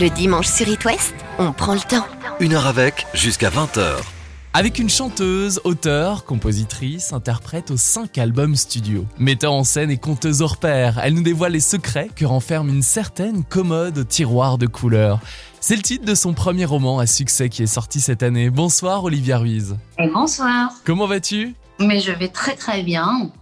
Le dimanche sur It West, on prend le temps. Une heure avec, jusqu'à 20h. Avec une chanteuse, auteure, compositrice, interprète aux 5 albums studio. Metteur en scène et conteuse hors pair, elle nous dévoile les secrets que renferme une certaine commode tiroir de couleurs. C'est le titre de son premier roman à succès qui est sorti cette année. Bonsoir Olivia Ruiz. Et bonsoir. Comment vas-tu? Mais je vais très très bien.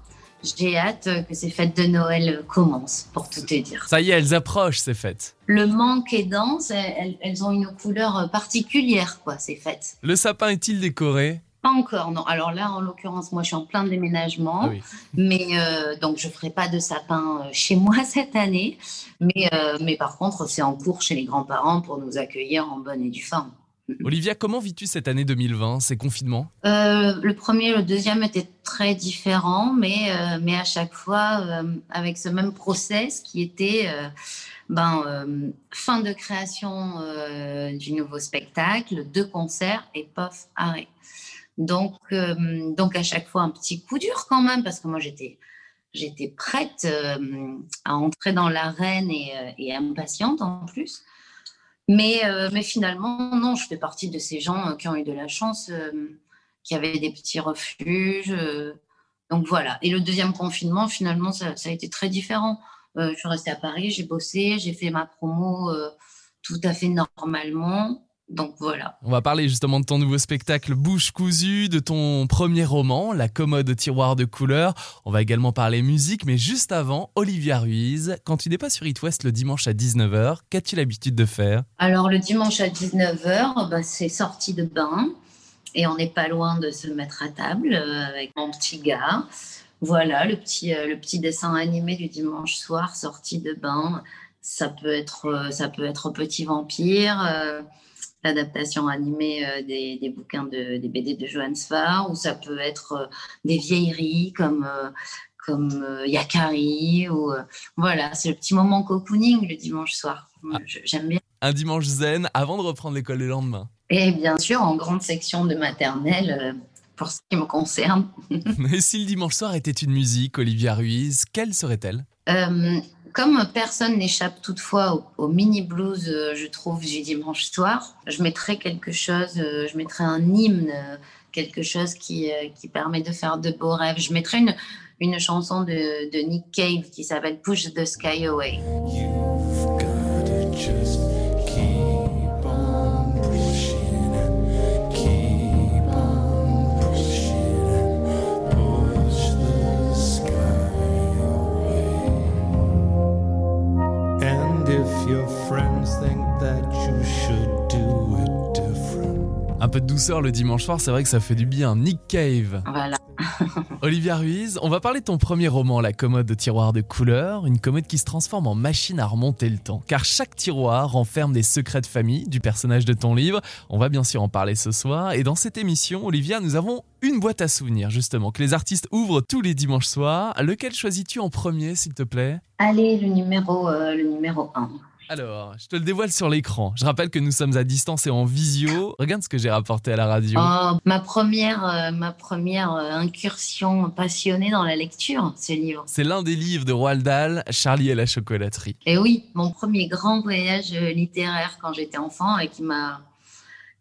J'ai hâte que ces fêtes de Noël commencent, pour tout te dire. Ça y est, elles approchent ces fêtes. Le manque est dense, elles, elles ont une couleur particulière, quoi, ces fêtes. Le sapin est-il décoré? Pas encore, non. Alors là, en l'occurrence, moi, je suis en plein déménagement, Ah oui. mais euh, donc je ferai pas de sapin euh, chez moi cette année. Mais, euh, mais par contre, c'est en cours chez les grands-parents pour nous accueillir en bonne et due forme. Olivia, comment vis-tu cette année 2020, ces confinements? Euh, le premier, le deuxième étaient très différents, mais, euh, mais à chaque fois euh, avec ce même process qui était ben, fin de création du nouveau spectacle, deux concerts et pof, arrêt. Donc, donc à chaque fois un petit coup dur quand même, parce que moi j'étais j'étais prête à entrer dans l'arène et, et impatiente en plus. Mais, euh, mais finalement, non, je fais partie de ces gens euh, qui ont eu de la chance, euh, qui avaient des petits refuges. euh, donc voilà. Et le deuxième confinement, finalement, ça, ça a été très différent. Euh, je suis restée à Paris, j'ai bossé, j'ai fait ma promo tout à fait normalement. Donc voilà. On va parler justement de ton nouveau spectacle Bouche cousue, de ton premier roman, La commode tiroir de couleurs. On va également parler musique, mais juste avant, Olivia Ruiz, quand tu n'es pas sur It West le dimanche à 19h, qu'as-tu l'habitude de faire? Alors le dimanche à 19h, bah, c'est sortie de bain et on n'est pas loin de se mettre à table euh, avec mon petit gars. Voilà, le petit, euh, le petit dessin animé du dimanche soir, sortie de bain. Ça peut être, euh, ça peut être Petit Vampire, l'adaptation animée euh, des, des bouquins de, des BD de Johannes Farr, ou ça peut être euh, des vieilleries comme, euh, comme Yakari. Ou, voilà, c'est le petit moment cocooning le dimanche soir. Ah. J'aime bien. Un dimanche zen avant de reprendre l'école le lendemain. Et bien sûr, en grande section de maternelle, pour ce qui me concerne. Mais si le dimanche soir était une musique, Olivia Ruiz, quelle serait-elle? Euh, comme personne n'échappe toutefois au, mini blues, euh, je trouve, du dimanche soir, je mettrais quelque chose, euh, je mettrais un hymne, euh, quelque chose qui, qui permet de faire de beaux rêves. Je mettrais une, une chanson de, de Nick Cave qui s'appelle Push the Sky Away. Douceur le dimanche soir, c'est vrai que ça fait du bien. Nick Cave. Voilà. Olivia Ruiz, on va parler de ton premier roman, La commode de tiroir de couleurs, une commode qui se transforme en machine à remonter le temps. Car chaque tiroir renferme des secrets de famille du personnage de ton livre. On va bien sûr en parler ce soir. Et dans cette émission, Olivia, nous avons une boîte à souvenirs, justement, que les artistes ouvrent tous les dimanches soirs. Lequel choisis-tu en premier, s'il te plaît? Allez, le numéro, euh, le numéro 1. Alors, je te le dévoile sur l'écran. Je rappelle que nous sommes à distance et en visio. Regarde ce que j'ai rapporté à la radio. Oh, ma première, euh, ma première euh, incursion passionnée dans la lecture, ce livre. C'est l'un des livres de Roald Dahl, Charlie et la chocolaterie. Et oui, mon premier grand voyage euh, littéraire quand j'étais enfant et qui m'a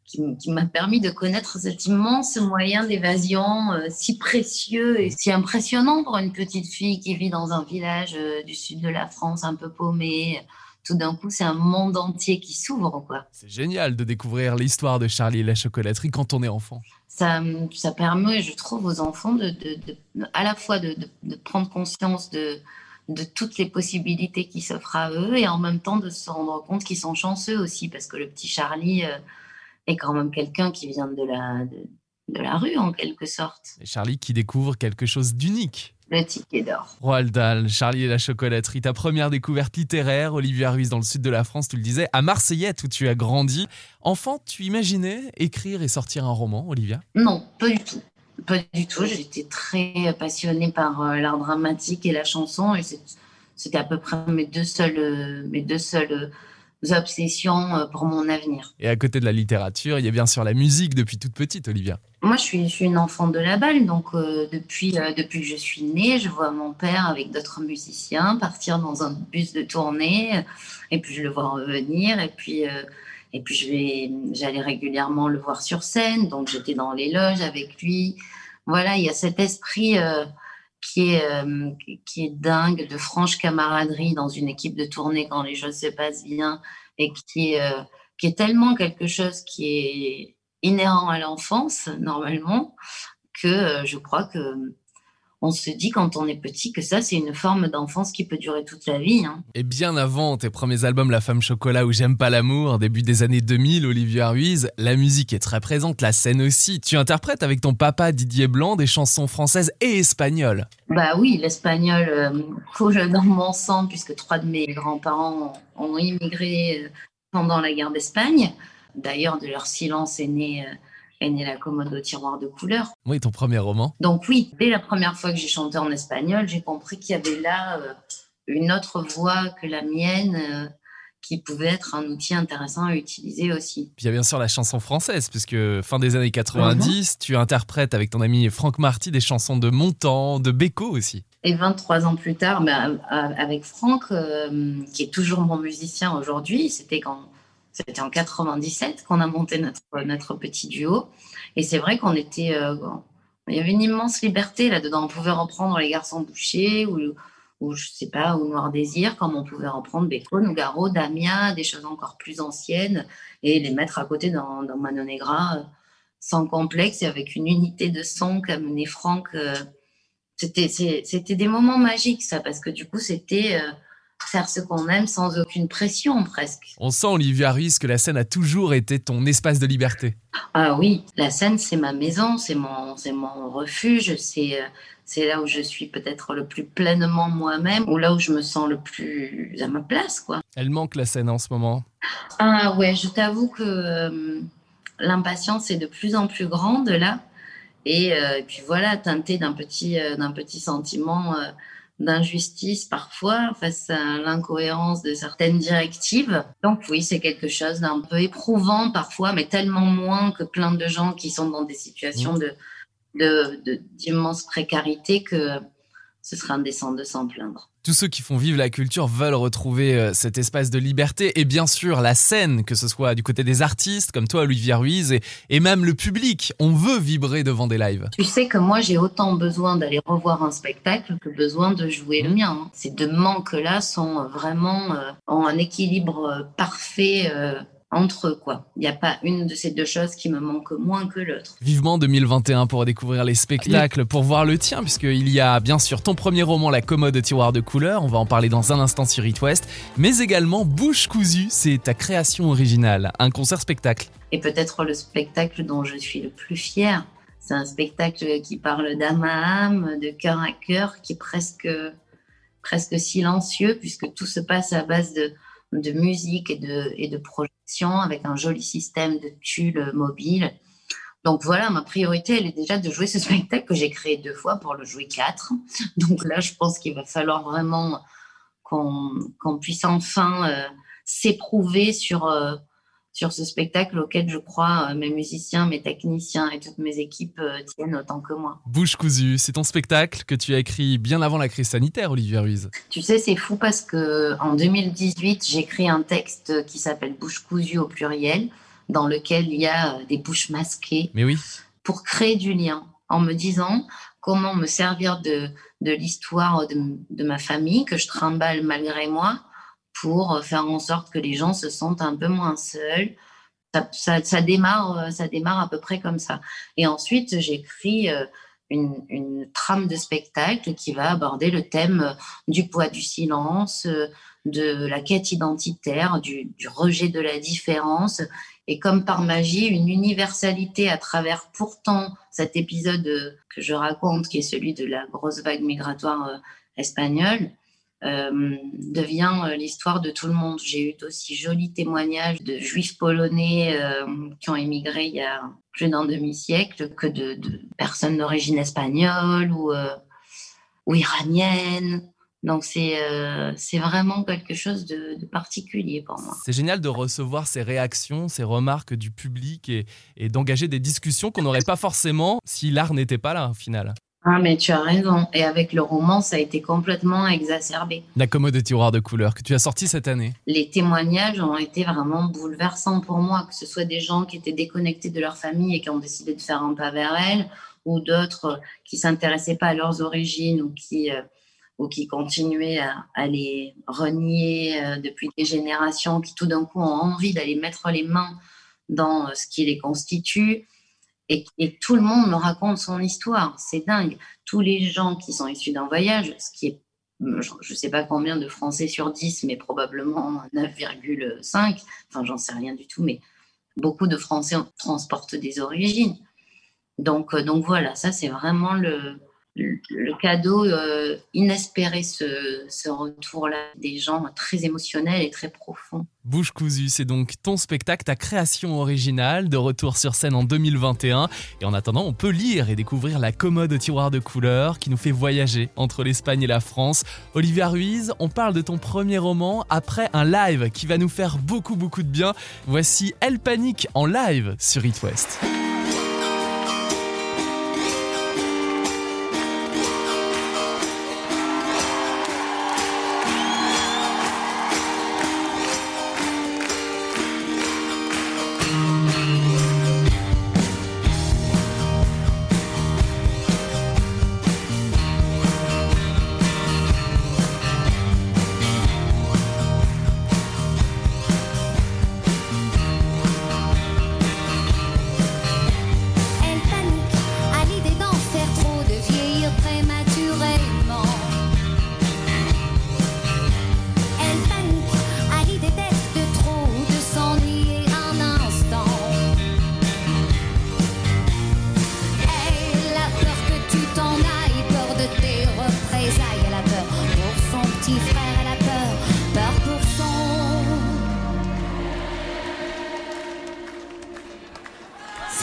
qui, m'a permis de connaître cet immense moyen d'évasion euh, si précieux et si impressionnant pour une petite fille qui vit dans un village euh, du sud de la France un peu paumé. Tout d'un coup, c'est un monde entier qui s'ouvre, quoi. C'est génial de découvrir l'histoire de Charlie et la chocolaterie quand on est enfant. ça, ça permet, je trouve, aux enfants de, de- de- à la fois de, de- de prendre conscience de, de toutes les possibilités qui s'offrent à eux et en même temps de se rendre compte qu'ils sont chanceux aussi parce que le petit Charlie euh, est quand même quelqu'un qui vient de la, de, de la rue en quelque sorte. Et Charlie qui découvre quelque chose d'unique. Le ticket d'or. Roald Dahl, Charlie et la chocolaterie, ta première découverte littéraire, Olivia Ruiz dans le sud de la France, tu le disais, à Marseillette où tu as grandi. Enfant, tu imaginais écrire et sortir un roman, Olivia? Non, pas du tout. Pas du tout. J'étais très passionnée par euh, l'art dramatique et la chanson et c'était à peu près mes deux seuls, euh, mes deux seuls obsessions euh, pour mon avenir. Et à côté de la littérature, il y a bien sûr la musique depuis toute petite, Olivia. Moi, je suis, je suis une enfant de la balle, donc euh, depuis, euh, depuis que je suis née, je vois mon père avec d'autres musiciens partir dans un bus de tournée, et puis je le vois revenir, et puis, euh, et puis je vais, j'allais régulièrement le voir sur scène, donc j'étais dans les loges avec lui. Voilà, il y a cet esprit qui est, euh, qui est dingue, de franche camaraderie dans une équipe de tournée quand les choses se passent bien, et qui est, euh, qui est tellement quelque chose qui est inhérent à l'enfance, normalement, que euh, je crois que on se dit quand on est petit que ça, c'est une forme d'enfance qui peut durer toute la vie. hein. Et bien avant tes premiers albums La Femme Chocolat ou J'aime pas l'amour, début des années 2000, Olivia Ruiz, la musique est très présente, la scène aussi. Tu interprètes avec ton papa Didier Blanc des chansons françaises et espagnoles. Bah oui, l'espagnol euh, coule dans mon sang puisque trois de mes grands-parents ont, immigré euh, pendant la guerre d'Espagne. D'ailleurs, de leur silence est née, euh, est née la commode au tiroir de couleurs. Oui, ton premier roman. Donc oui, dès la première fois que j'ai chanté en espagnol, j'ai compris qu'il y avait là euh, une autre voix que la mienne euh, qui pouvait être un outil intéressant à utiliser aussi. Puis il y a bien sûr la chanson française, puisque fin des années 90, tu interprètes avec ton ami Franck Marty des chansons de Montand, de Beko aussi. Et 23 ans plus tard, bah, euh, avec Franck, euh, qui est toujours mon musicien aujourd'hui, c'était quand c'était en 97 qu'on a monté notre, notre petit duo. Et c'est vrai qu'on était, euh, il y avait une immense liberté là-dedans. On pouvait reprendre les garçons bouchés ou, ou je sais pas, ou Noir Désir, comme on pouvait reprendre Beko, Nougaro, Damia, des choses encore plus anciennes, et les mettre à côté dans, dans Mano Negra euh, sans complexe et avec une unité de son qu'a mené Franck. euh, c'était, des moments magiques, ça, parce que du coup, c'était euh, faire ce qu'on aime sans aucune pression, presque. On sent, Olivia Ruiz, que la scène a toujours été ton espace de liberté. Ah oui, la scène, c'est ma maison, c'est mon, c'est mon refuge, c'est, euh, c'est là où je suis peut-être le plus pleinement moi-même, ou là où je me sens le plus à ma place, quoi. Elle manque la scène en ce moment. Ah ouais, je t'avoue que euh, l'impatience est de plus en plus grande là. Et, euh, et puis voilà, teintée d'un petit, euh, d'un petit sentiment d'injustice parfois face à l'incohérence de certaines directives. Donc oui, c'est quelque chose d'un peu éprouvant parfois, mais tellement moins que plein de gens qui sont dans des situations de, de, de- d'immense précarité que ce serait indécent de s'en plaindre. Tous ceux qui font vivre la culture veulent retrouver euh, cet espace de liberté et bien sûr la scène, que ce soit du côté des artistes comme toi, Olivia Ruiz, et, et même le public. On veut vibrer devant des lives. Tu sais que moi, j'ai autant besoin d'aller revoir un spectacle que besoin de jouer le mien. hein. Ces deux manques-là sont vraiment euh, ont un équilibre euh, parfait euh, entre eux. quoi. Il n'y a pas une de ces deux choses qui me manque moins que l'autre. Vivement 2021 pour découvrir les spectacles, pour voir le tien, puisqu'il y a bien sûr ton premier roman, La commode tiroir de couleurs, on va en parler dans un instant sur It West, mais également Bouche cousue, c'est ta création originale, un concert-spectacle. Et peut-être le spectacle dont je suis le plus fière. C'est un spectacle qui parle d'âme à âme, de cœur à cœur, qui est presque, presque silencieux, puisque tout se passe à base de, de musique et de, et de avec un joli système de tulle mobile. Donc voilà, ma priorité, elle est déjà de jouer ce spectacle que j'ai créé deux fois pour le jouer quatre. Donc là, je pense qu'il va falloir vraiment qu'on qu'on puisse enfin euh, s'éprouver sur, euh, sur ce spectacle auquel je crois euh, mes musiciens, mes techniciens et toutes mes équipes euh, tiennent autant que moi. Bouche cousue, c'est ton spectacle que tu as écrit bien avant la crise sanitaire, Olivier Ruiz. Tu sais, c'est fou parce que en 2018, j'ai écrit un texte qui s'appelle Bouche cousue au pluriel, dans lequel il y a euh, des bouches masquées Mais oui, pour créer du lien, en me disant comment me servir de, de l'histoire de, de ma famille que je trimballe malgré moi pour faire en sorte que les gens se sentent un peu moins seuls. Ça, démarre, euh, ça démarre à peu près comme ça. Et ensuite, j'écris euh, une, trame de spectacle qui va aborder le thème euh, du poids du silence, euh, de la quête identitaire, du, rejet de la différence, et comme par magie, une universalité à travers pourtant cet épisode euh, que je raconte, qui est celui de la grosse vague migratoire euh, espagnole, euh, devient euh, l'histoire de tout le monde. J'ai eu d'aussi jolis témoignages de juifs polonais euh, qui ont émigré il y a plus d'un demi-siècle que de, personnes d'origine espagnole ou, iranienne. Donc c'est vraiment quelque chose de, de particulier pour moi. C'est génial de recevoir ces réactions, ces remarques du public et, et d'engager des discussions qu'on n'aurait pas forcément si l'art n'était pas là au final. Ah mais tu as raison. Et avec le roman, ça a été complètement exacerbé. La commode de tiroir de couleurs que tu as sorti cette année. Les témoignages ont été vraiment bouleversants pour moi, que ce soit des gens qui étaient déconnectés de leur famille et qui ont décidé de faire un pas vers elles, ou d'autres qui s'intéressaient pas à leurs origines ou qui euh, ou qui continuaient à, à les renier euh, depuis des générations, qui tout d'un coup ont envie d'aller mettre les mains dans euh, ce qui les constitue. Et, tout le monde me raconte son histoire. C'est dingue. Tous les gens qui sont issus d'un voyage, ce qui est, je ne sais pas combien de Français sur 10, mais probablement 9,5, enfin j'en sais rien du tout, mais beaucoup de Français transportent des origines. Donc, euh, donc voilà, ça c'est vraiment le, le, cadeau euh, inespéré, ce, ce retour-là des gens très émotionnels et très profonds. Bouche cousue, c'est donc ton spectacle, ta création originale, de retour sur scène en 2021. Et en attendant, on peut lire et découvrir la commode au tiroir de couleurs qui nous fait voyager entre l'Espagne et la France. Olivia Ruiz, on parle de ton premier roman après un live qui va nous faire beaucoup beaucoup de bien. Voici Elle Panique en live sur It West.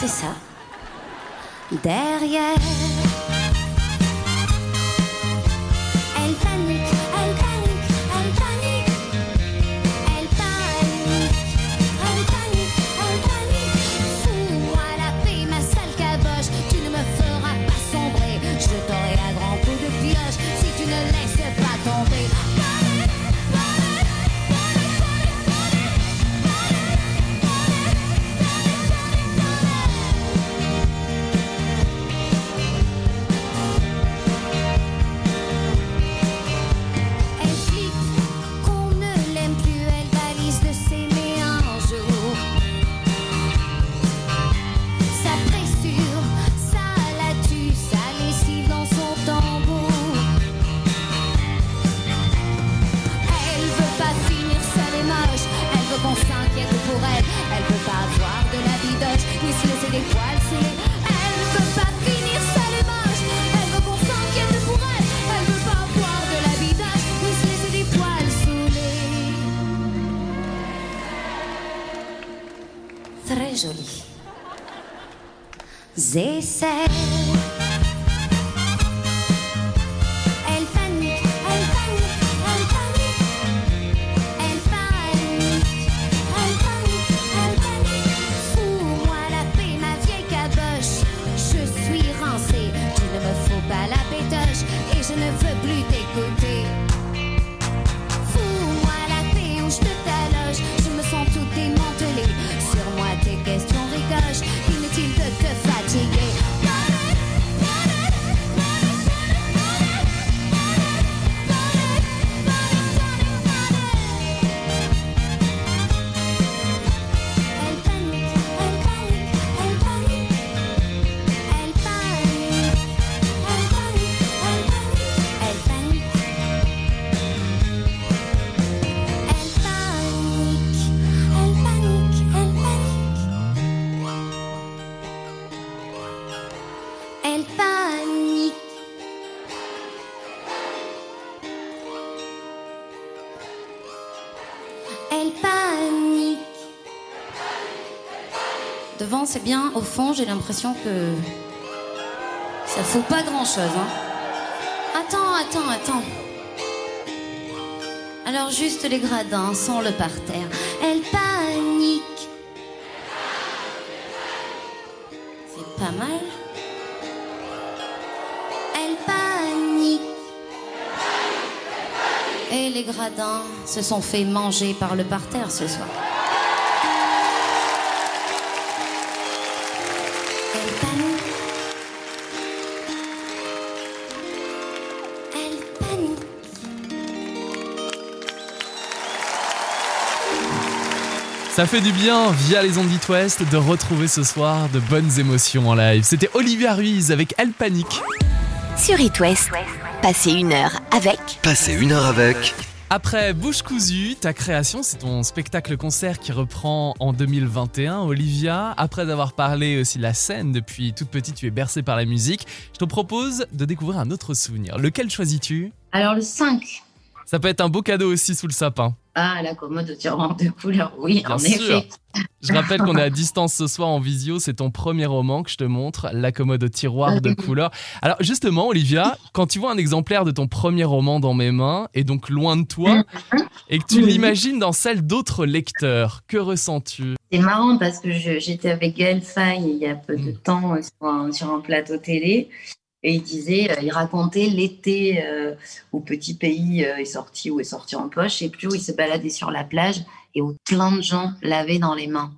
C'est ça derrière. sad c'est bien. Au fond, j'ai l'impression que ça fout pas grand chose. Hein. Attends, attends, attends. Alors juste les gradins sans le parterre. Elle panique. C'est pas mal. Elle panique. Et les gradins se sont fait manger par le parterre ce soir. Ça fait du bien, via les ondes d'It West, de retrouver ce soir de bonnes émotions en live. C'était Olivia Ruiz avec Elle Panique. Sur It West, passez une heure avec Passez une heure avec Après Bouche cousue, ta création, c'est ton spectacle-concert qui reprend en 2021. Olivia, après avoir parlé aussi de la scène depuis toute petite, tu es bercée par la musique. Je te propose de découvrir un autre souvenir. Lequel choisis-tu? Alors le 5. Ça peut être un beau cadeau aussi sous le sapin. Ah, la commode au tiroir de couleur, oui, Bien en sûr. effet. Je rappelle qu'on est à distance ce soir en visio, c'est ton premier roman que je te montre, La commode au tiroir de couleur. Alors justement, Olivia, quand tu vois un exemplaire de ton premier roman dans mes mains, et donc loin de toi, et que tu l'imagines dans celle d'autres lecteurs, que ressens-tu? C'est marrant parce que j'étais avec Gaël Faye il y a peu de Mm. temps euh, sur un, sur un plateau télé et il disait, euh, il racontait l'été euh, où Petit Pays euh, est sorti ou est sorti en poche et plus où il se baladait sur la plage et où plein de gens l'avaient dans les mains.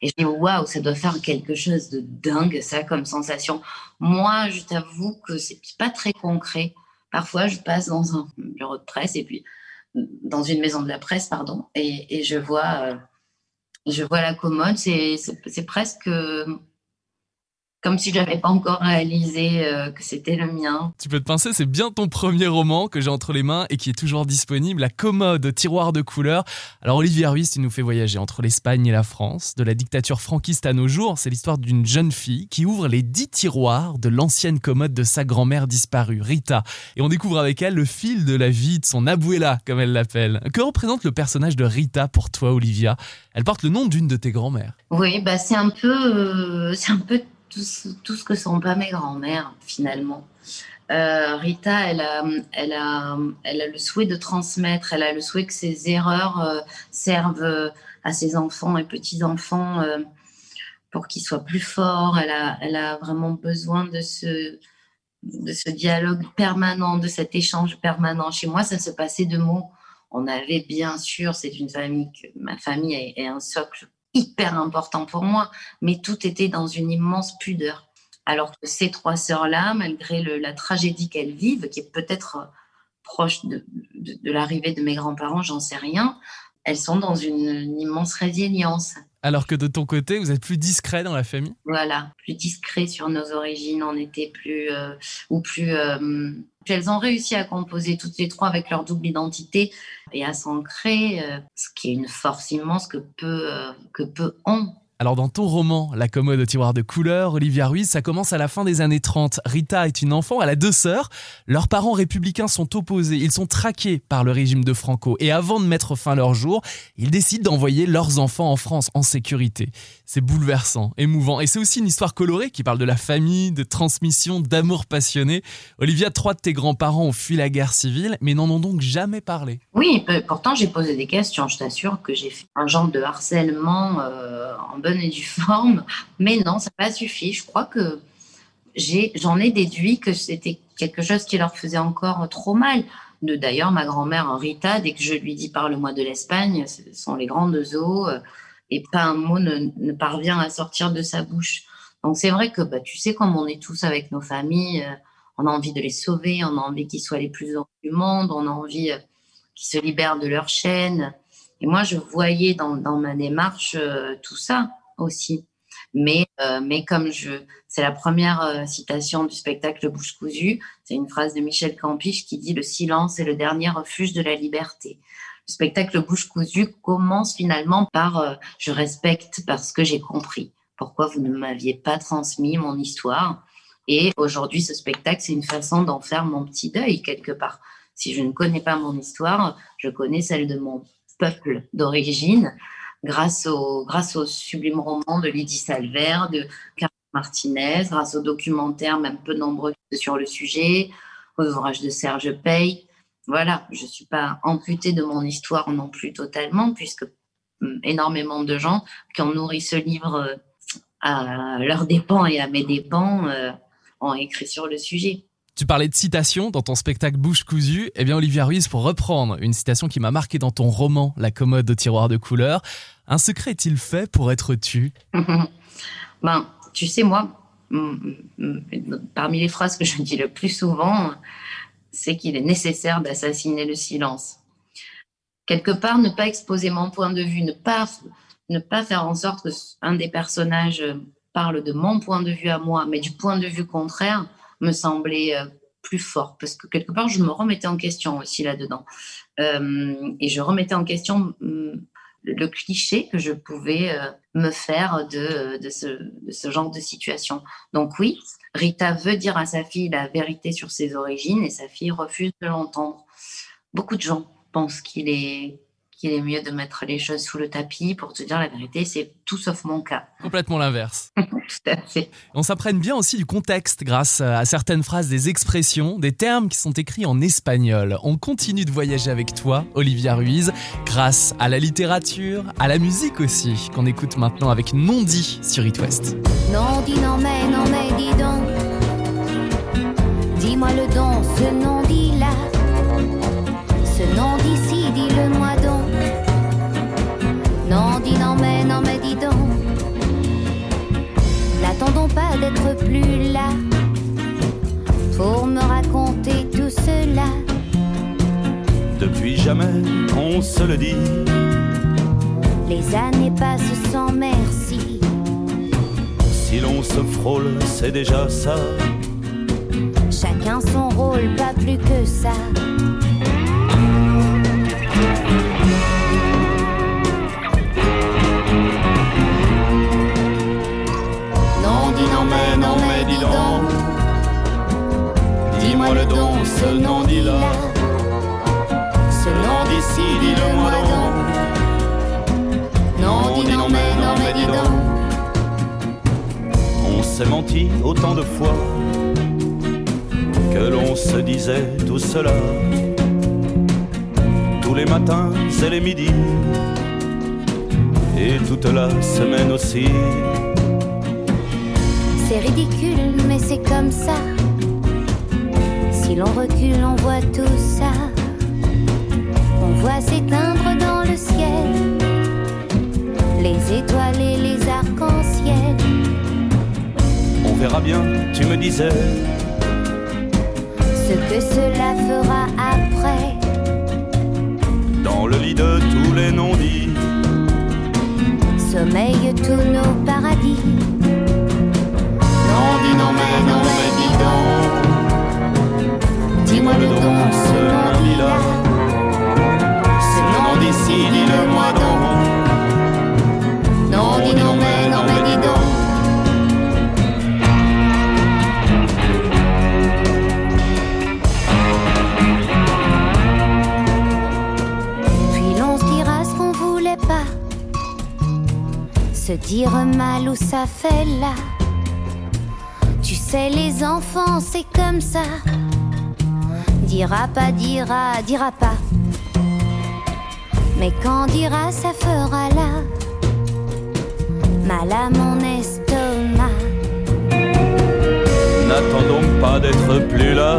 Et je dis waouh, ça doit faire quelque chose de dingue ça comme sensation. Moi, je t'avoue que c'est pas très concret. Parfois, je passe dans un bureau de presse et puis dans une maison de la presse, pardon, et, je vois. euh, je vois la commode, c'est presque euh, comme si je n'avais pas encore réalisé euh, que c'était le mien. Tu peux te pincer, c'est bien ton premier roman que j'ai entre les mains et qui est toujours disponible, La commode tiroir de couleur. Alors Olivier Ruiz, tu nous fais voyager entre l'Espagne et la France, de la dictature franquiste à nos jours. C'est l'histoire d'une jeune fille qui ouvre les dix tiroirs de l'ancienne commode de sa grand-mère disparue, Rita. Et on découvre avec elle le fil de la vie de son abuela, comme elle l'appelle. Que représente le personnage de Rita pour toi, Olivia? Elle porte le nom d'une de tes grand-mères. Oui, bah c'est un peu, euh, c'est un peu tout, ce- que sont pas mes grands-mères finalement. Euh, Rita, elle a, elle, a, elle a le souhait de transmettre, elle a le souhait que ses erreurs euh, servent euh, à ses enfants et petits-enfants pour qu'ils soient plus forts. Elle a, elle a vraiment besoin de ce, de ce dialogue permanent, de cet échange permanent. Chez moi, ça se passait de mots. On avait bien sûr, c'est une famille, que, ma famille est un socle hyper important pour moi, mais tout était dans une immense pudeur. Alors que ces trois sœurs-là, malgré le- la tragédie qu'elles vivent, qui est peut-être euh, proche de, de- de l'arrivée de mes grands-parents, j'en sais rien, elles sont dans une, une immense résilience. Alors que de ton côté, vous êtes plus discret dans la famille? Voilà, plus discret sur nos origines, on était plus euh, ou plus. euh, elles ont réussi à composer toutes les trois avec leur double identité et à s'ancrer, euh, ce qui est une force immense que peu euh, que peu ont. Alors dans ton roman, La commode au tiroir de couleur, Olivia Ruiz, ça commence à la fin des années 30. Rita est une enfant, elle a deux sœurs. Leurs parents républicains sont opposés, ils sont traqués par le régime de Franco. Et avant de mettre fin à leur jour, ils décident d'envoyer leurs enfants en France en sécurité. C'est bouleversant, émouvant. Et c'est aussi une histoire colorée qui parle de la famille, de transmission, d'amour passionné. Olivia, trois de tes grands-parents ont fui la guerre civile, mais n'en ont donc jamais parlé. Oui, pourtant j'ai posé des questions. Je t'assure que j'ai fait un genre de harcèlement euh, en et due forme, mais non, ça n'a pas suffi. Je crois que j'en ai déduit que c'était quelque chose qui leur faisait encore trop mal. D'ailleurs, ma grand-mère Rita, dès que je lui dis parle-moi de l'Espagne, ce sont les grandes eaux euh, et pas un mot ne, parvient à sortir de sa bouche. Donc c'est vrai que bah, tu sais comme on est tous avec nos familles, euh, on a envie de les sauver, on a envie qu'ils soient les plus heureux du monde, on a envie euh, qu'ils se libèrent de leur chaîne. Et moi, je voyais dans, dans ma démarche tout ça aussi. Mais, euh, mais comme je, c'est la première euh, citation du spectacle Bouche cousue, c'est une phrase de Michel Campiche qui dit Le silence est le dernier refuge de la liberté. Le spectacle Bouche cousue commence finalement par euh, Je respecte parce que j'ai compris. Pourquoi vous ne m'aviez pas transmis mon histoire? Et aujourd'hui, ce spectacle, c'est une façon d'en faire mon petit deuil quelque part. Si je ne connais pas mon histoire, je connais celle de mon peuple d'origine grâce au, grâce au sublime roman de Lydie Salver, de Carmen Martinez, grâce aux documentaires, même peu nombreux sur le sujet, aux ouvrages de Serge Pey. voilà, je suis pas amputée de mon histoire non plus totalement, puisque hum, énormément de gens qui ont nourri ce livre euh, à leurs dépens et à mes dépens euh, ont écrit sur le sujet. Tu parlais de citation dans ton spectacle Bouche cousue. Eh bien, Olivia Ruiz, pour reprendre une citation qui m'a marqué dans ton roman La commode au tiroir de couleurs, un secret est-il fait pour être tu? Ben, tu sais, moi, hum, hum, hum, parmi les phrases que je dis le plus souvent, c'est qu'il est nécessaire d'assassiner le silence. Quelque part, ne pas exposer mon point de vue, ne pas, ne pas faire en sorte que un des personnages parle de mon point de vue à moi, mais du point de vue contraire, me semblait euh, plus fort. Parce que quelque part, je me remettais en question aussi là-dedans. Euh, et je remettais en question hum, le cliché que je pouvais euh, me faire de, de, ce, de ce genre de situation. Donc oui, Rita veut dire à sa fille la vérité sur ses origines et sa fille refuse de l'entendre. Beaucoup de gens pensent qu'il est qu'il est mieux de mettre les choses sous le tapis pour te dire la vérité, c'est tout sauf mon cas. Complètement l'inverse. Tout à fait. On s'apprenne bien aussi du contexte grâce à certaines phrases, des expressions, des termes qui sont écrits en espagnol. On continue de voyager avec toi, Olivia Ruiz, grâce à la littérature, à la musique aussi, qu'on écoute maintenant avec Non dit sur It West. Non, dis non, mais non, mais dis donc. Dis-moi le don, ce nom dit dis non, mais non, mais dis donc. N'attendons pas d'être plus là pour me raconter tout cela. Depuis jamais qu'on se le dit, Les années passent sans merci. si l'on se frôle, c'est déjà ça. Chacun son rôle, pas plus que ça. Dis-moi le don, ce nom dit là. Ce nom d'ici, dis-le-moi donc. Non, dis non, mais non, mais dis donc. On s'est menti autant de fois que l'on se disait tout cela. Tous les matins et les midis, et toute la semaine aussi. C'est ridicule, mais c'est comme ça. Si l'on recule, on voit tout ça. On voit s'éteindre dans le ciel les étoiles et les arcs-en-ciel. On verra bien, tu me disais, Ce que cela fera après. dans le lit de tous les non-dits. Sommeillent tous nos paradis. Dire mal où ça fait là. Tu sais, les enfants, c'est comme ça. Dira pas, dira, dira pas. Mais quand dira, ça fera là mal à mon estomac. N'attendons pas d'être plus là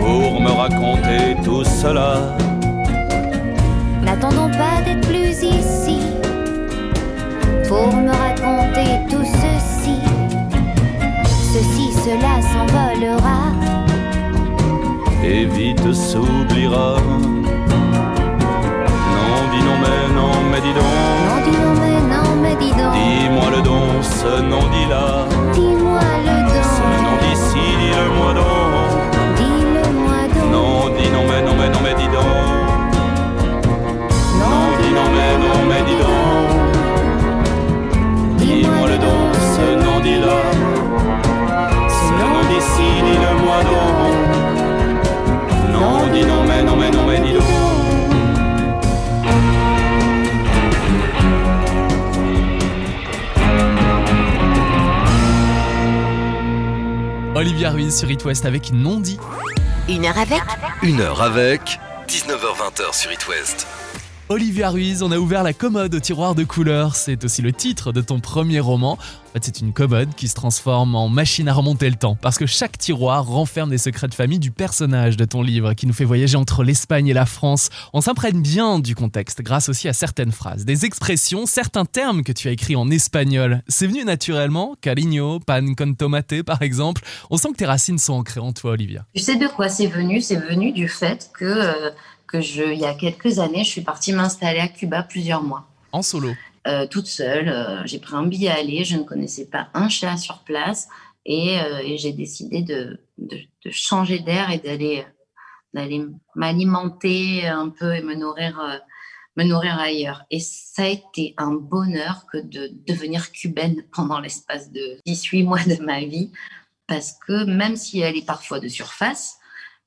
pour me raconter tout cela. N'attendons pas d'être plus ici pour me raconter tout ceci. Ceci, cela s'envolera. Et vite s'oubliera. Non, dis non, mais non, mais dis donc. Non, dis non, mais non, mais dis donc. Dis-moi le don, Olivia Ruiz sur It West avec Non dit. Une heure avec Une heure avec 19h20 sur It West. Olivia Ruiz, on a ouvert la commode au tiroir de couleurs. C'est aussi le titre de ton premier roman. En fait, c'est une commode qui se transforme en machine à remonter le temps. Parce que chaque tiroir renferme des secrets de famille du personnage de ton livre qui nous fait voyager entre l'Espagne et la France. On s'imprègne bien du contexte grâce aussi à certaines phrases, des expressions, certains termes que tu as écrits en espagnol. C'est venu naturellement, cariño, pan con tomate par exemple. On sent que tes racines sont ancrées en toi, Olivia. Tu sais de quoi c'est venu? C'est venu du fait que, euh, que je, il y a quelques années, je suis partie m'installer à Cuba plusieurs mois. En solo. euh, toute seule. Euh, j'ai pris un billet à aller, je ne connaissais pas un chat sur place et, euh, et j'ai décidé de, de, de changer d'air et d'aller d'aller m'alimenter un peu et me nourrir euh, me nourrir ailleurs. Et ça a été un bonheur que de devenir cubaine pendant l'espace de 18 mois de ma vie parce que même si elle est parfois de surface,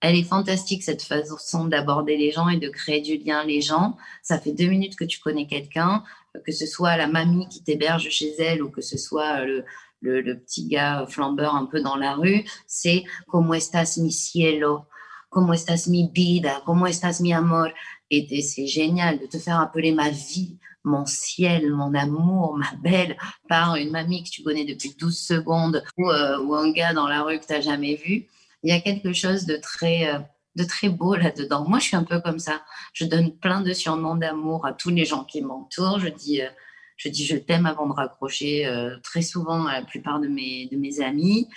elle est fantastique cette façon d'aborder les gens et de créer du lien les gens. Ça fait deux minutes que tu connais quelqu'un, que ce soit la mamie qui t'héberge chez elle ou que ce soit le, le, petit gars flambeur un peu dans la rue, c'est Como estás mi cielo? Como estás mi vida? Como estás mi amor? Et, et c'est génial de te faire appeler ma vie, mon ciel, mon amour, ma belle, par une mamie que tu connais depuis 12 secondes ou, euh, ou un gars dans la rue que tu n'as jamais vu. Il y a quelque chose de très, euh, de très beau là-dedans. Moi, je suis un peu comme ça. Je donne plein de surnoms d'amour à tous les gens qui m'entourent. Je dis, euh, je dis je t'aime avant de raccrocher euh, très souvent à la plupart de mes, de mes amis.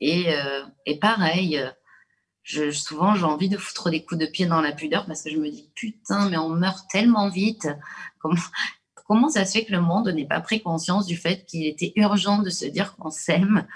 Et, pareil, souvent j'ai envie de foutre des coups de pied dans la pudeur parce que je me dis putain, mais on meurt tellement vite. Comment, comment ça se fait que le monde n'ait pas pris conscience du fait qu'il était urgent de se dire qu'on s'aime?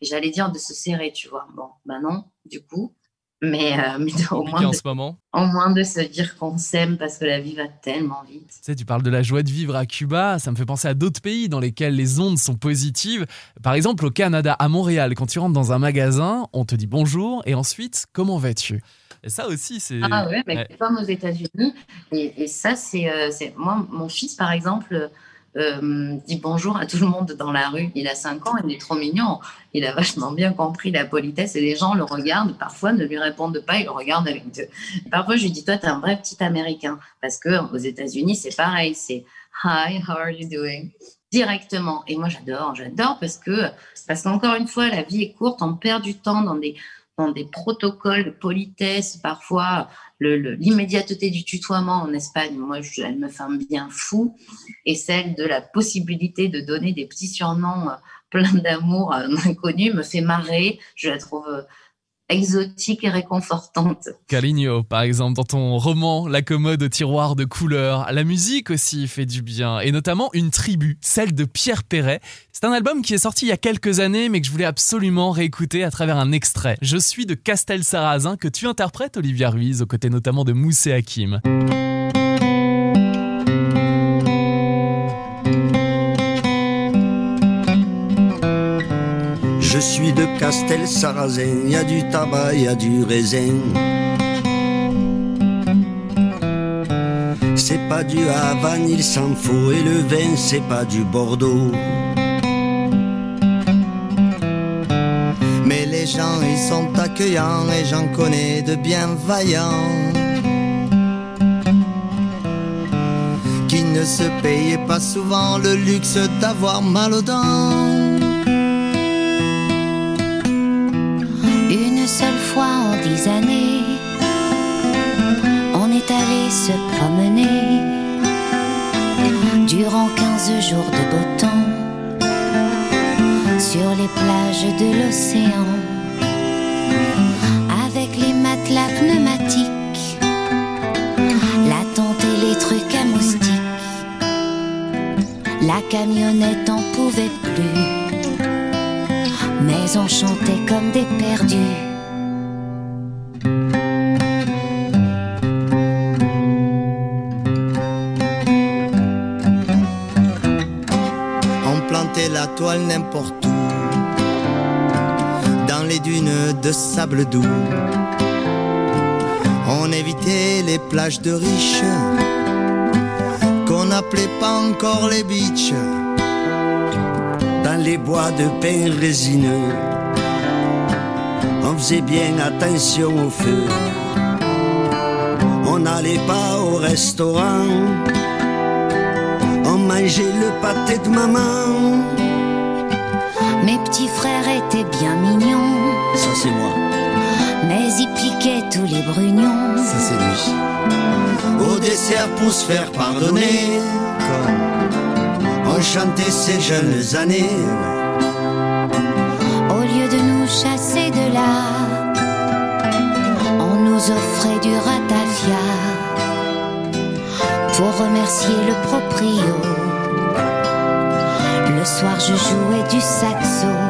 Et J'allais dire de se serrer, tu vois. Bon, ben non, du coup. Mais, euh, mais au, moins en de, ce moment. au moins de se dire qu'on s'aime parce que la vie va tellement vite. Tu sais, tu parles de la joie de vivre à Cuba, ça me fait penser à d'autres pays dans lesquels les ondes sont positives. Par exemple, au Canada, à Montréal, quand tu rentres dans un magasin, on te dit bonjour et ensuite, comment vas-tu? Et ça aussi, c'est. Ah ouais, mais Ouais. comme aux États-Unis. Et, et ça, c'est, euh, c'est moi, mon fils, par exemple, euh, dit bonjour à tout le monde dans la rue. Il a 5 ans, il est trop mignon. Il a vachement bien compris la politesse et les gens le regardent, parfois ne lui répondent pas, ils le regardent avec deux. Parfois, je lui dis, toi, t'es un vrai petit Américain. Parce que aux États-Unis, c'est pareil, c'est Hi, how are you doing? Directement. Et moi, j'adore, j'adore parce que, parce qu'encore une fois, la vie est courte, on perd du temps dans des, des protocoles de politesse, parfois l'immédiateté du tutoiement en Espagne, moi, je- elle me fait un bien fou, et celle de la possibilité de donner des petits surnoms euh, pleins d'amour à un inconnu me fait marrer. Je la trouve euh, exotique et réconfortante. Caligno, par exemple, dans ton roman La commode au tiroir de couleurs. La musique aussi fait du bien, et notamment une tribu, celle de Pierre Perret. C'est un album qui est sorti il y a quelques années, mais que je voulais absolument réécouter à travers un extrait. Je suis de Castel Sarrazin, que tu interprètes, Olivia Ruiz, aux côtés notamment de Moussé Hakim. Je suis de Castel Sarrazin, y a du tabac, y a du raisin. C'est pas du Havane, il s'en faut, et le vin, c'est pas du Bordeaux. Mais les gens, ils sont accueillants, et j'en connais de bienveillants. Qui ne se payaient pas souvent le luxe d'avoir mal aux dents. Dix années, on est allé se promener durant quinze jours de beau temps sur les plages de l'océan avec les matelas pneumatiques, la tente et les trucs à moustiques. La camionnette en pouvait plus mais on chantait comme des perdus. N'importe où, dans les dunes de sable doux. On évitait les plages de riches, qu'on n'appelait pas encore les beaches, dans les bois de pin résineux. On faisait bien attention au feu. On n'allait pas au restaurant. On mangeait le pâté de maman. Mes petits frères étaient bien mignons, Ça c'est moi, mais ils piquaient tous les brugnons. ça c'est lui. Au dessert pour se faire pardonner. Comme on chantait ces jeunes années. Au lieu de nous chasser de là, on nous offrait du ratafia pour remercier le proprio. Soir, je jouais du saxo.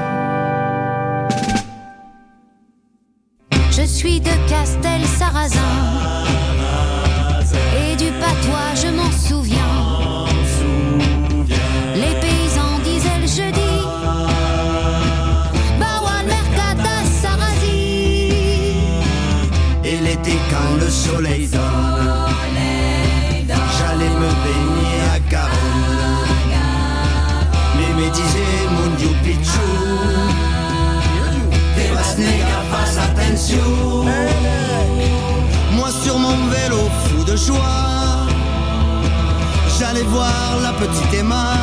J'allais voir la petite Emma,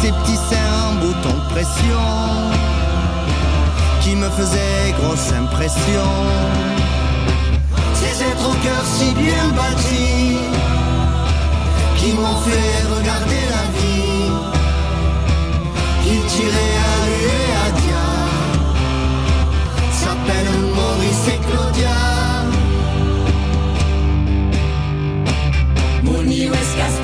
ses petits seins en bouton de pression qui me faisait grosse impression. Ces êtres au cœur si bien bâtis, qui m'ont fait regarder la vie, qui tiraient à lui et à dia, s'appellent Maurice et Claudia. Muni West Castel Sarasi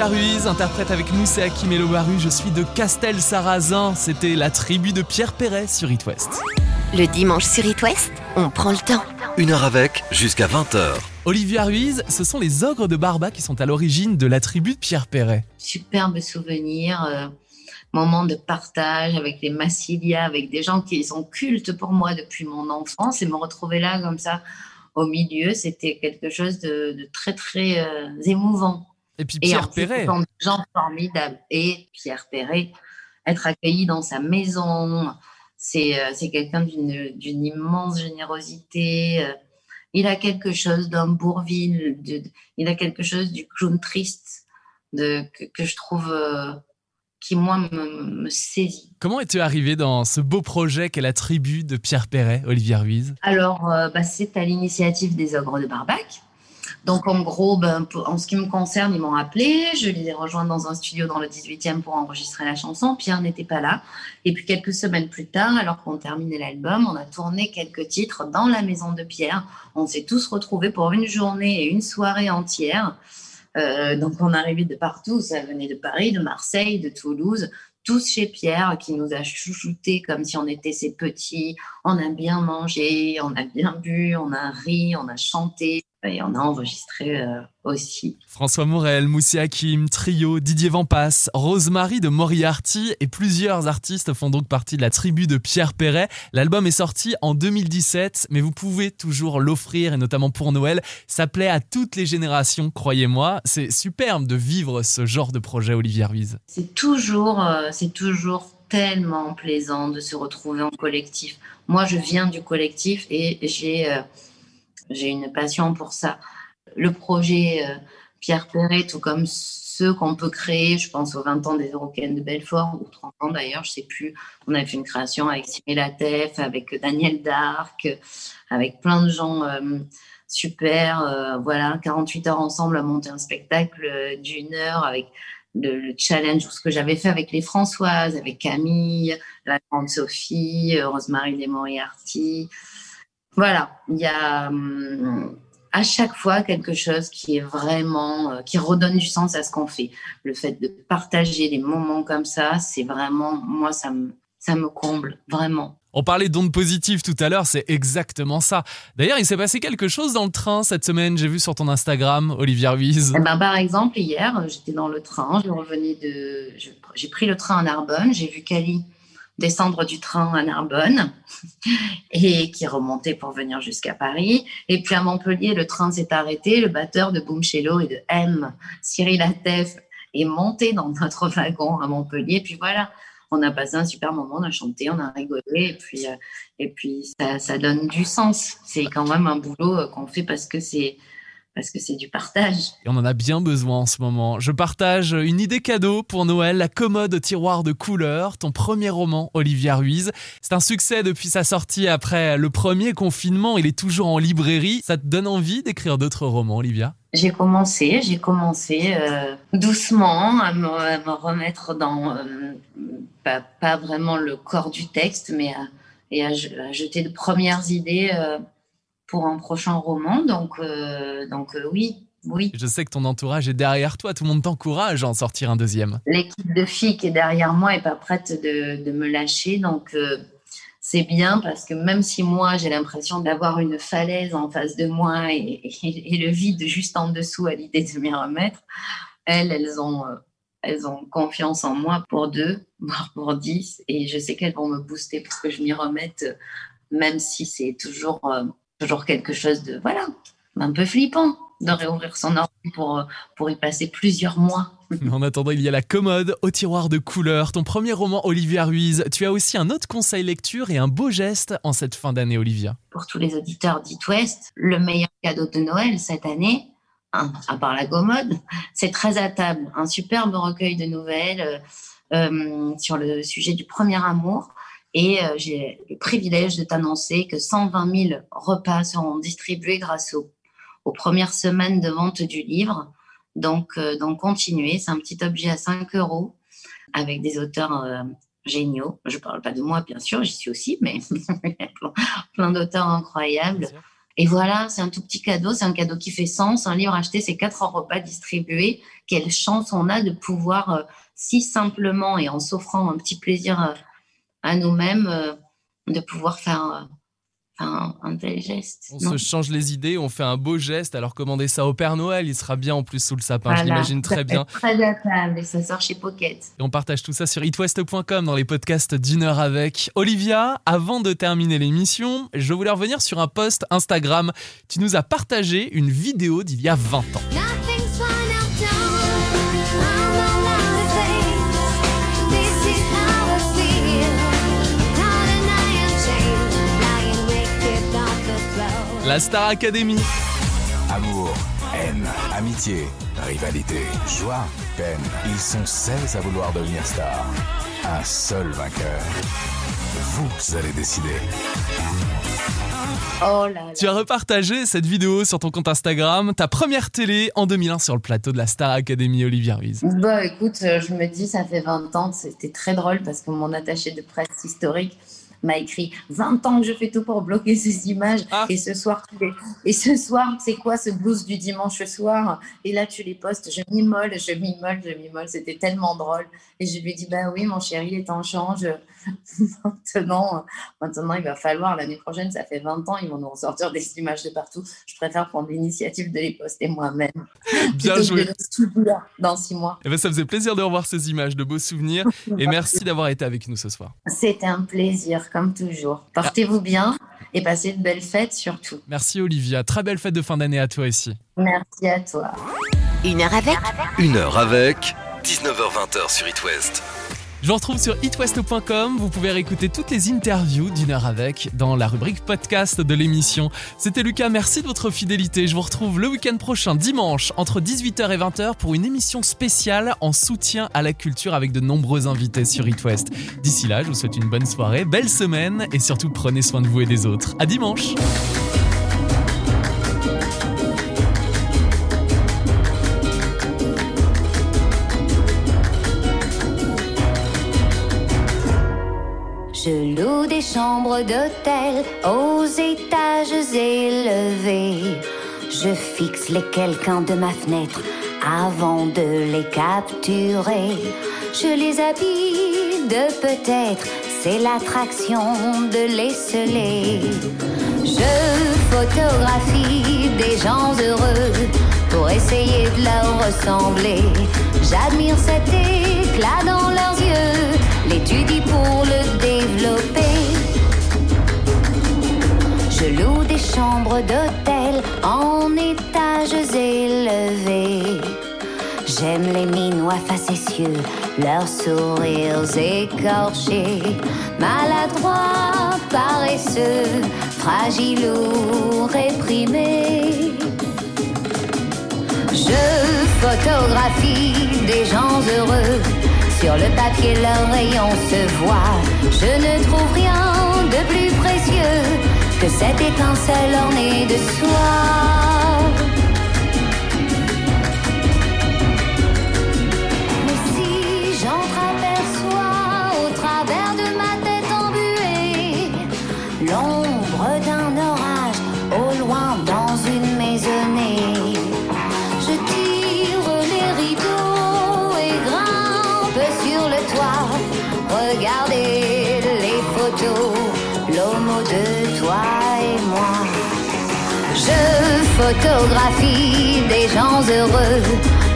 Olivia Ruiz interprète avec nous, c'est Hakim Elobaru, je suis de Castel Sarrazin. C'était la tribu de Pierre Perret sur It West. Le dimanche sur It West, on prend le temps. Une heure avec, jusqu'à 20h. Olivia Ruiz, ce sont les ogres de Barba qui sont à l'origine de la tribu de Pierre Perret. superbe souvenir, euh, moment de partage avec les Massilia, avec des gens qui sont cultes pour moi depuis mon enfance et me retrouver là comme ça au milieu, c'était quelque chose de, de très très euh, émouvant. Et puis Pierre Perret. gens formidables. Et Pierre Perret, être accueilli dans sa maison, c'est euh, quelqu'un d'une immense générosité. euh, Il a quelque chose d'un Bourville, de- il a quelque chose du clown triste de, que, que je trouve euh, qui, moi, me, me saisit. Comment es-tu arrivé dans ce beau projet qu'est la tribu de Pierre Perret, Olivia Ruiz? Alors, euh, bah, c'est à l'initiative des Ogres de Barbac. Donc, en gros, ben, en ce qui me concerne, ils m'ont appelé. Je les ai rejoints dans un studio dans le 18e pour enregistrer la chanson. Pierre n'était pas là. Et puis, quelques semaines plus tard, alors qu'on terminait l'album, on a tourné quelques titres dans la maison de Pierre. On s'est tous retrouvés pour une journée et une soirée entière. Euh, donc, on arrivait de partout. Ça venait de Paris, de Marseille, de Toulouse. Tous chez Pierre, qui nous a chouchoutés comme si on était ses petits. On a bien mangé, on a bien bu, on a ri, on a chanté. Et on a enregistré euh, aussi. François Morel, Moussi Hakim, Trio, Didier Vampas, Rosemary de Moriarty et plusieurs artistes font donc partie de la tribu de Pierre Perret. L'album est sorti en 2017, mais vous pouvez toujours l'offrir et notamment pour Noël. Ça plaît à toutes les générations, croyez-moi. C'est superbe de vivre ce genre de projet, Olivier Ruiz. C'est toujours, euh, c'est toujours tellement plaisant de se retrouver en collectif. Moi, je viens du collectif et j'ai euh, j'ai une passion pour ça. Le projet euh, Pierre Perret, tout comme ceux qu'on peut créer, je pense aux 20 ans des Eurocaines de Belfort, ou 30 ans d'ailleurs, je sais plus. On a fait une création avec Simé Latef, avec Daniel Darc, avec plein de gens euh, super. euh, voilà, 48 heures ensemble à monter un spectacle d'une heure avec le, le challenge, ce que j'avais fait avec les Françoises, avec Camille, la grande Sophie, Rosemary des Moriarty. Voilà, il y a hum, à chaque fois quelque chose qui est vraiment, euh, qui redonne du sens à ce qu'on fait. Le fait de partager des moments comme ça, c'est vraiment, moi, ça me, ça me comble, vraiment. On parlait d'ondes positives tout à l'heure, c'est exactement ça. D'ailleurs, il s'est passé quelque chose dans le train cette semaine, j'ai vu sur ton Instagram, Olivier Ruiz. Eh ben, par exemple, hier, j'étais dans le train, je revenais de, j'ai pris le train à Narbonne, j'ai vu Cali descendre du train à Narbonne et qui remontait pour venir jusqu'à Paris. Et puis à Montpellier, le train s'est arrêté, le batteur de Boom Cello et de M, Cyril Atef, est monté dans notre wagon à Montpellier. Puis voilà, on a passé un super moment, on a chanté, on a rigolé et puis, euh, et puis ça, ça donne du sens. C'est quand même un boulot euh, qu'on fait parce que c'est parce que c'est du partage. Et on en a bien besoin en ce moment. Je partage une idée cadeau pour Noël, la commode au tiroir de couleurs, ton premier roman, Olivia Ruiz. C'est un succès depuis sa sortie après le premier confinement. Il est toujours en librairie. Ça te donne envie d'écrire d'autres romans, Olivia? J'ai commencé, j'ai commencé euh, doucement à me, à me remettre dans, euh, pas, pas vraiment le corps du texte, mais à, et à jeter de premières idées euh, pour un prochain roman. Donc, euh, donc euh, oui, oui. Je sais que ton entourage est derrière toi. Tout le monde t'encourage à en sortir un deuxième. L'équipe de filles qui est derrière moi est pas prête de, de me lâcher, donc euh, c'est bien parce que même si moi j'ai l'impression d'avoir une falaise en face de moi et, et- et le vide juste en dessous à l'idée de m'y remettre, elles, elles ont, euh, elles ont confiance en moi pour deux, voire pour dix, et je sais qu'elles vont me booster pour que je m'y remette, même si c'est toujours, euh, toujours quelque chose de, voilà, un peu flippant de réouvrir son ordi pour, euh, pour y passer plusieurs mois. En attendant, il y a la commode au tiroir de couleurs. Ton premier roman, Olivia Ruiz. Tu as aussi un autre conseil lecture et un beau geste en cette fin d'année, Olivia. pour tous les auditeurs d'It West, le meilleur cadeau de Noël cette année, hein, à part la commode, c'est très à table. Un superbe recueil de nouvelles euh, euh, sur le sujet du premier amour. Et euh, j'ai le privilège de t'annoncer que 120 000 repas seront distribués grâce au- aux premières semaines de vente du livre. Donc, euh, donc continuez. C'est un petit objet à 5 euros avec des auteurs euh, géniaux. Je ne parle pas de moi, bien sûr, j'y suis aussi, mais plein- plein d'auteurs incroyables. Et voilà, c'est un tout petit cadeau, c'est un cadeau qui fait sens. Un livre acheté, c'est quatre repas distribués. Quelle chance on a de pouvoir euh, si simplement et en s'offrant un petit plaisir à nous-mêmes, euh, de pouvoir faire, euh, un, un tel geste. On non se change les idées, on fait un beau geste. Alors commandez ça au Père Noël, il sera bien en plus sous le sapin, je Voilà. l'imagine très bien. Très et ça sort chez Pocket. Et on partage tout ça sur itwest.com dans les podcasts d'une heure avec. Olivia, avant de terminer l'émission, je voulais revenir sur un post Instagram. Tu nous as partagé une vidéo d'il y a 20 ans. La Star Academy. Amour, haine, amitié, rivalité, joie, peine. Ils sont 16 à vouloir devenir stars. Un seul vainqueur. Vous allez décider. Oh là là. Tu as repartagé cette vidéo sur ton compte Instagram, ta première télé en 2001 sur le plateau de la Star Academy Olivia Ruiz. Bah écoute, euh, je me dis, ça fait 20 ans, c'était très drôle parce que mon attaché de presse historique m'a écrit 20 ans que je fais tout pour bloquer ces images. Ah. Et ce soir, tu les- et ce soir, c'est quoi ce blues du dimanche soir? Et là, tu les postes. Je m'immole, je m'immole, je m'immole. C'était tellement drôle. Et je lui dit, bah oui, mon chéri, les temps changent. maintenant, maintenant, il va falloir, l'année prochaine, ça fait 20 ans, ils vont nous ressortir des images de partout. Je préfère prendre l'initiative de les poster moi-même. Bien joué. dans six mois. Eh ben, ça faisait plaisir de revoir ces images, de beaux souvenirs. Et merci d'avoir été avec nous ce soir. C'était un plaisir, comme toujours. Portez-vous bien et passez de belles fêtes surtout. Merci Olivia. Très belle fête de fin d'année à toi ici. Merci à toi. Une heure avec Une heure avec 19h20 sur It West. Je vous retrouve sur itwest.com. Vous pouvez réécouter toutes les interviews d'une heure avec dans la rubrique podcast de l'émission. C'était Lucas, merci de votre fidélité. Je vous retrouve le week-end prochain, dimanche, entre 18h et 20h pour une émission spéciale en soutien à la culture avec de nombreux invités sur It West. D'ici là, je vous souhaite une bonne soirée, belle semaine et surtout prenez soin de vous et des autres. À dimanche! Des chambres d'hôtel aux étages élevés. Je fixe les quelqu'un de ma fenêtre avant de les capturer. Je les habille de peut-être, c'est l'attraction de les sceller. Je photographie des gens heureux pour essayer de leur ressembler. J'admire cet éclat dans leurs yeux, l'étudie pour le développer. Je loue des chambres d'hôtel en étages élevés. J'aime les minois facétieux, leurs sourires écorchés, maladroits, paresseux, fragiles ou réprimés. Je photographie des gens heureux. Sur le papier, leurs rayons se voient. Je ne trouve rien de plus précieux que cette étincelle ornée de soie. Photographie des gens heureux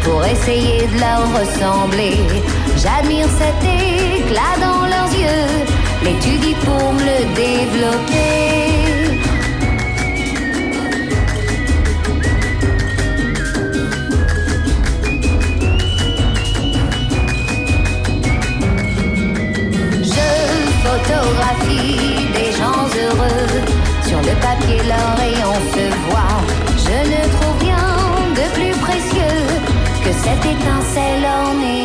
pour essayer de leur ressembler. J'admire cet éclat dans leurs yeux, l'étudie pour me le développer. Je photographie des gens heureux. Sur le papier, leurs rayons se voient. Cette étincelle ornée